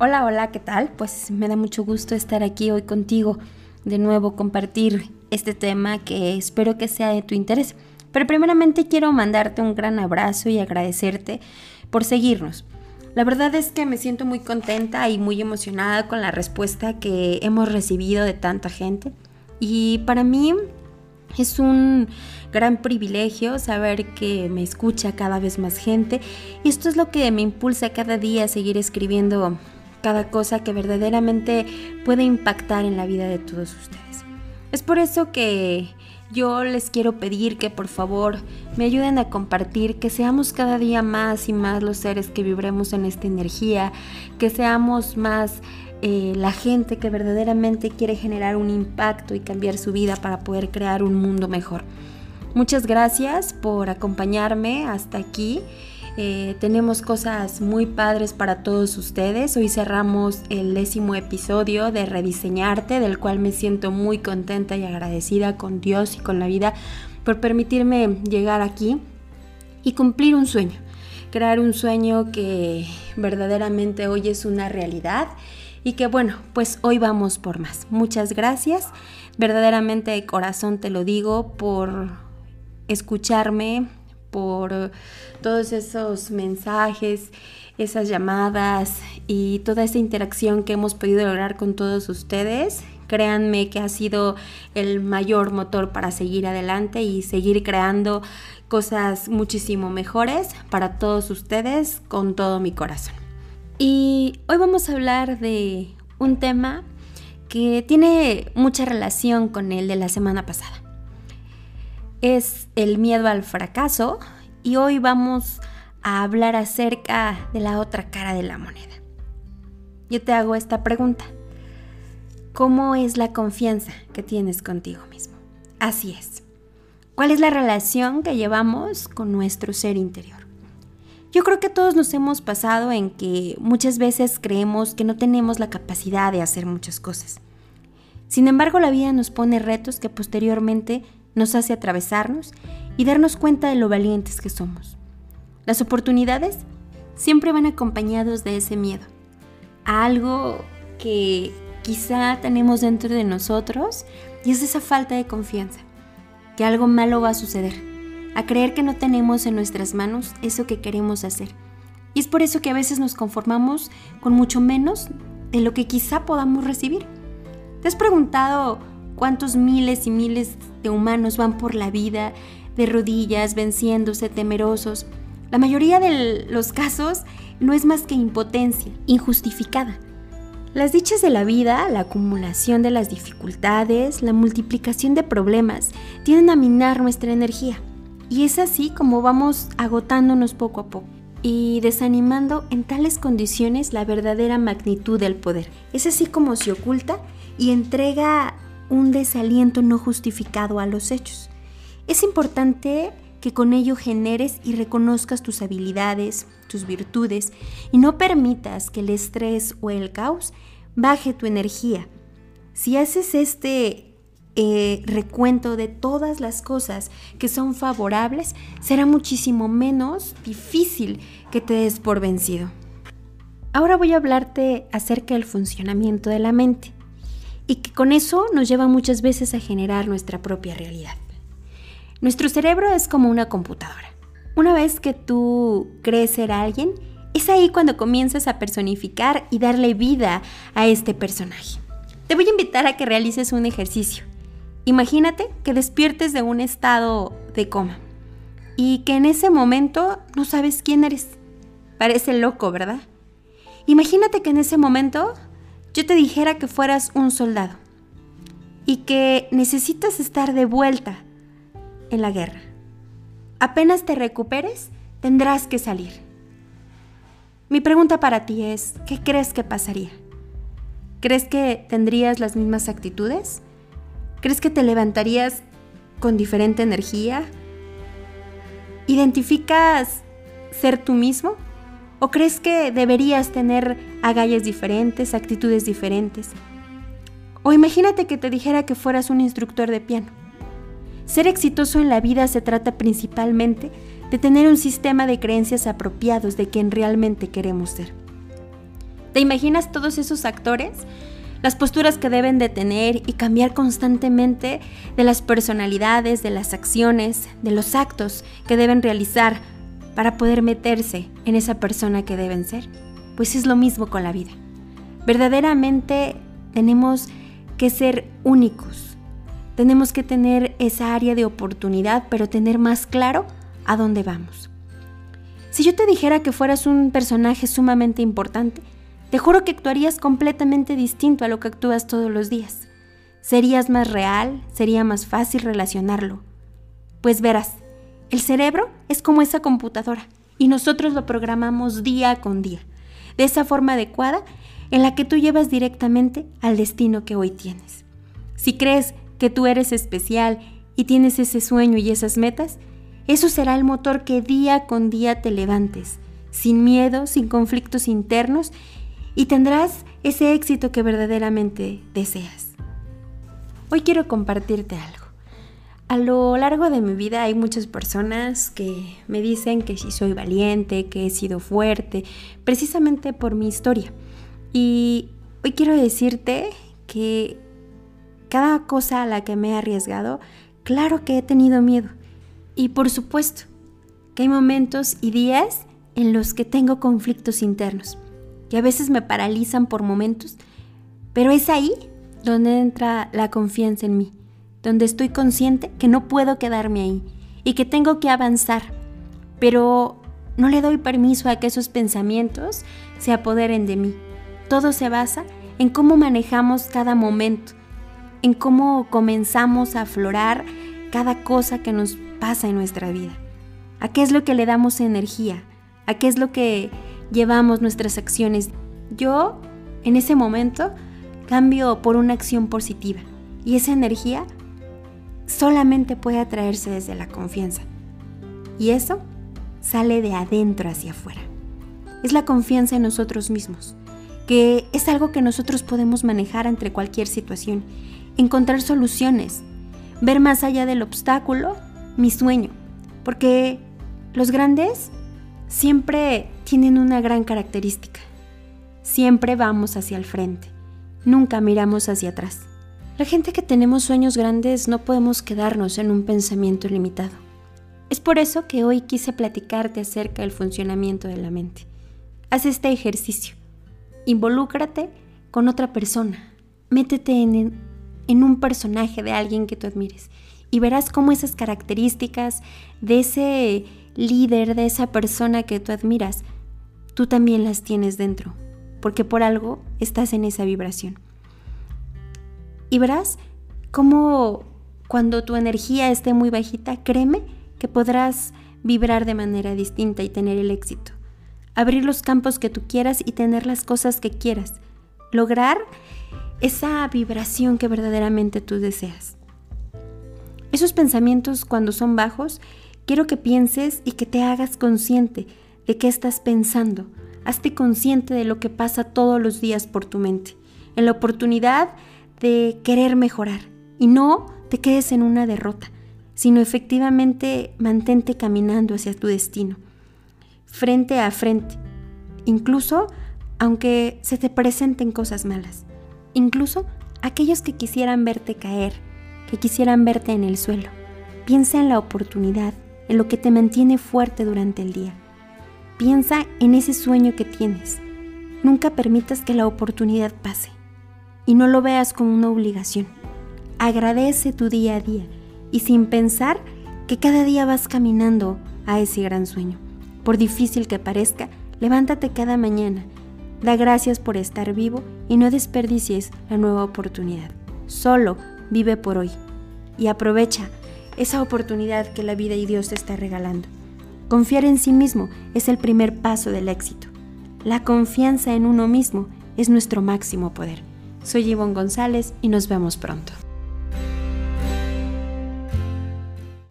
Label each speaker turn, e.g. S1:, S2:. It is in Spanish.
S1: Hola, hola, ¿qué tal? Pues me da mucho gusto estar aquí hoy contigo, de nuevo compartir este tema que espero que sea de tu interés. Pero primeramente quiero mandarte un gran abrazo y agradecerte por seguirnos. La verdad es que me siento muy contenta y muy emocionada con la respuesta que hemos recibido de tanta gente. Y para mí es un gran privilegio saber que me escucha cada vez más gente y esto es lo que me impulsa cada día a seguir escribiendo cada cosa que verdaderamente puede impactar en la vida de todos ustedes. Es por eso que yo les quiero pedir que por favor me ayuden a compartir, que seamos cada día más y más los seres que vibremos en esta energía, que seamos más eh, la gente que verdaderamente quiere generar un impacto y cambiar su vida para poder crear un mundo mejor. Muchas gracias por acompañarme hasta aquí eh, tenemos cosas muy padres para todos ustedes. Hoy cerramos el décimo episodio de Rediseñarte, del cual me siento muy contenta y agradecida con Dios y con la vida por permitirme llegar aquí y cumplir un sueño. Crear un sueño que verdaderamente hoy es una realidad y que bueno, pues hoy vamos por más. Muchas gracias. Verdaderamente de corazón te lo digo por escucharme, por todos esos mensajes, esas llamadas y toda esa interacción que hemos podido lograr con todos ustedes. Créanme que ha sido el mayor motor para seguir adelante y seguir creando cosas muchísimo mejores para todos ustedes con todo mi corazón. Y hoy vamos a hablar de un tema que tiene mucha relación con el de la semana pasada es el miedo al fracaso y hoy vamos a hablar acerca de la otra cara de la moneda. Yo te hago esta pregunta. ¿Cómo es la confianza que tienes contigo mismo? Así es. ¿Cuál es la relación que llevamos con nuestro ser interior? Yo creo que todos nos hemos pasado en que muchas veces creemos que no tenemos la capacidad de hacer muchas cosas. Sin embargo, la vida nos pone retos que posteriormente nos hace atravesarnos y darnos cuenta de lo valientes que somos. Las oportunidades siempre van acompañados de ese miedo, a algo que quizá tenemos dentro de nosotros y es esa falta de confianza, que algo malo va a suceder, a creer que no tenemos en nuestras manos eso que queremos hacer. Y es por eso que a veces nos conformamos con mucho menos de lo que quizá podamos recibir. ¿Te has preguntado cuántos miles y miles de humanos van por la vida de rodillas, venciéndose, temerosos. La mayoría de los casos no es más que impotencia, injustificada. Las dichas de la vida, la acumulación de las dificultades, la multiplicación de problemas, tienden a minar nuestra energía. Y es así como vamos agotándonos poco a poco y desanimando en tales condiciones la verdadera magnitud del poder. Es así como se oculta y entrega un desaliento no justificado a los hechos. Es importante que con ello generes y reconozcas tus habilidades, tus virtudes y no permitas que el estrés o el caos baje tu energía. Si haces este eh, recuento de todas las cosas que son favorables, será muchísimo menos difícil que te des por vencido. Ahora voy a hablarte acerca del funcionamiento de la mente y que con eso nos lleva muchas veces a generar nuestra propia realidad. Nuestro cerebro es como una computadora. Una vez que tú crees ser alguien, es ahí cuando comienzas a personificar y darle vida a este personaje. Te voy a invitar a que realices un ejercicio. Imagínate que despiertes de un estado de coma y que en ese momento no sabes quién eres. Parece loco, ¿verdad? Imagínate que en ese momento yo te dijera que fueras un soldado y que necesitas estar de vuelta en la guerra. Apenas te recuperes, tendrás que salir. Mi pregunta para ti es, ¿qué crees que pasaría? ¿Crees que tendrías las mismas actitudes? ¿Crees que te levantarías con diferente energía? ¿Identificas ser tú mismo? ¿O crees que deberías tener agallas diferentes, actitudes diferentes? O imagínate que te dijera que fueras un instructor de piano. Ser exitoso en la vida se trata principalmente de tener un sistema de creencias apropiados de quien realmente queremos ser. ¿Te imaginas todos esos actores? Las posturas que deben de tener y cambiar constantemente de las personalidades, de las acciones, de los actos que deben realizar para poder meterse en esa persona que deben ser. Pues es lo mismo con la vida. Verdaderamente tenemos que ser únicos. Tenemos que tener esa área de oportunidad, pero tener más claro a dónde vamos. Si yo te dijera que fueras un personaje sumamente importante, te juro que actuarías completamente distinto a lo que actúas todos los días. Serías más real, sería más fácil relacionarlo. Pues verás, el cerebro es como esa computadora y nosotros lo programamos día con día, de esa forma adecuada en la que tú llevas directamente al destino que hoy tienes. Si crees que tú eres especial y tienes ese sueño y esas metas, eso será el motor que día con día te levantes, sin miedo, sin conflictos internos, y tendrás ese éxito que verdaderamente deseas. Hoy quiero compartirte algo. A lo largo de mi vida hay muchas personas que me dicen que si soy valiente, que he sido fuerte, precisamente por mi historia. Y hoy quiero decirte que cada cosa a la que me he arriesgado, claro que he tenido miedo. Y por supuesto que hay momentos y días en los que tengo conflictos internos, que a veces me paralizan por momentos, pero es ahí donde entra la confianza en mí, donde estoy consciente que no puedo quedarme ahí y que tengo que avanzar, pero no le doy permiso a que esos pensamientos se apoderen de mí todo se basa en cómo manejamos cada momento, en cómo comenzamos a aflorar cada cosa que nos pasa en nuestra vida. ¿A qué es lo que le damos energía? ¿A qué es lo que llevamos nuestras acciones? Yo, en ese momento, cambio por una acción positiva y esa energía solamente puede atraerse desde la confianza. Y eso sale de adentro hacia afuera. Es la confianza en nosotros mismos que es algo que nosotros podemos manejar entre cualquier situación, encontrar soluciones, ver más allá del obstáculo mi sueño, porque los grandes siempre tienen una gran característica, siempre vamos hacia el frente, nunca miramos hacia atrás. La gente que tenemos sueños grandes no podemos quedarnos en un pensamiento limitado. Es por eso que hoy quise platicarte acerca del funcionamiento de la mente. Haz este ejercicio. Involúcrate con otra persona. Métete en, en un personaje de alguien que tú admires y verás cómo esas características de ese líder, de esa persona que tú admiras, tú también las tienes dentro, porque por algo estás en esa vibración. Y verás cómo cuando tu energía esté muy bajita, créeme que podrás vibrar de manera distinta y tener el éxito abrir los campos que tú quieras y tener las cosas que quieras. Lograr esa vibración que verdaderamente tú deseas. Esos pensamientos cuando son bajos, quiero que pienses y que te hagas consciente de qué estás pensando. Hazte consciente de lo que pasa todos los días por tu mente, en la oportunidad de querer mejorar. Y no te quedes en una derrota, sino efectivamente mantente caminando hacia tu destino frente a frente, incluso aunque se te presenten cosas malas, incluso aquellos que quisieran verte caer, que quisieran verte en el suelo. Piensa en la oportunidad, en lo que te mantiene fuerte durante el día. Piensa en ese sueño que tienes. Nunca permitas que la oportunidad pase y no lo veas como una obligación. Agradece tu día a día y sin pensar que cada día vas caminando a ese gran sueño. Por difícil que parezca, levántate cada mañana. Da gracias por estar vivo y no desperdicies la nueva oportunidad. Solo vive por hoy y aprovecha esa oportunidad que la vida y Dios te está regalando. Confiar en sí mismo es el primer paso del éxito. La confianza en uno mismo es nuestro máximo poder. Soy Ivonne González y nos vemos pronto.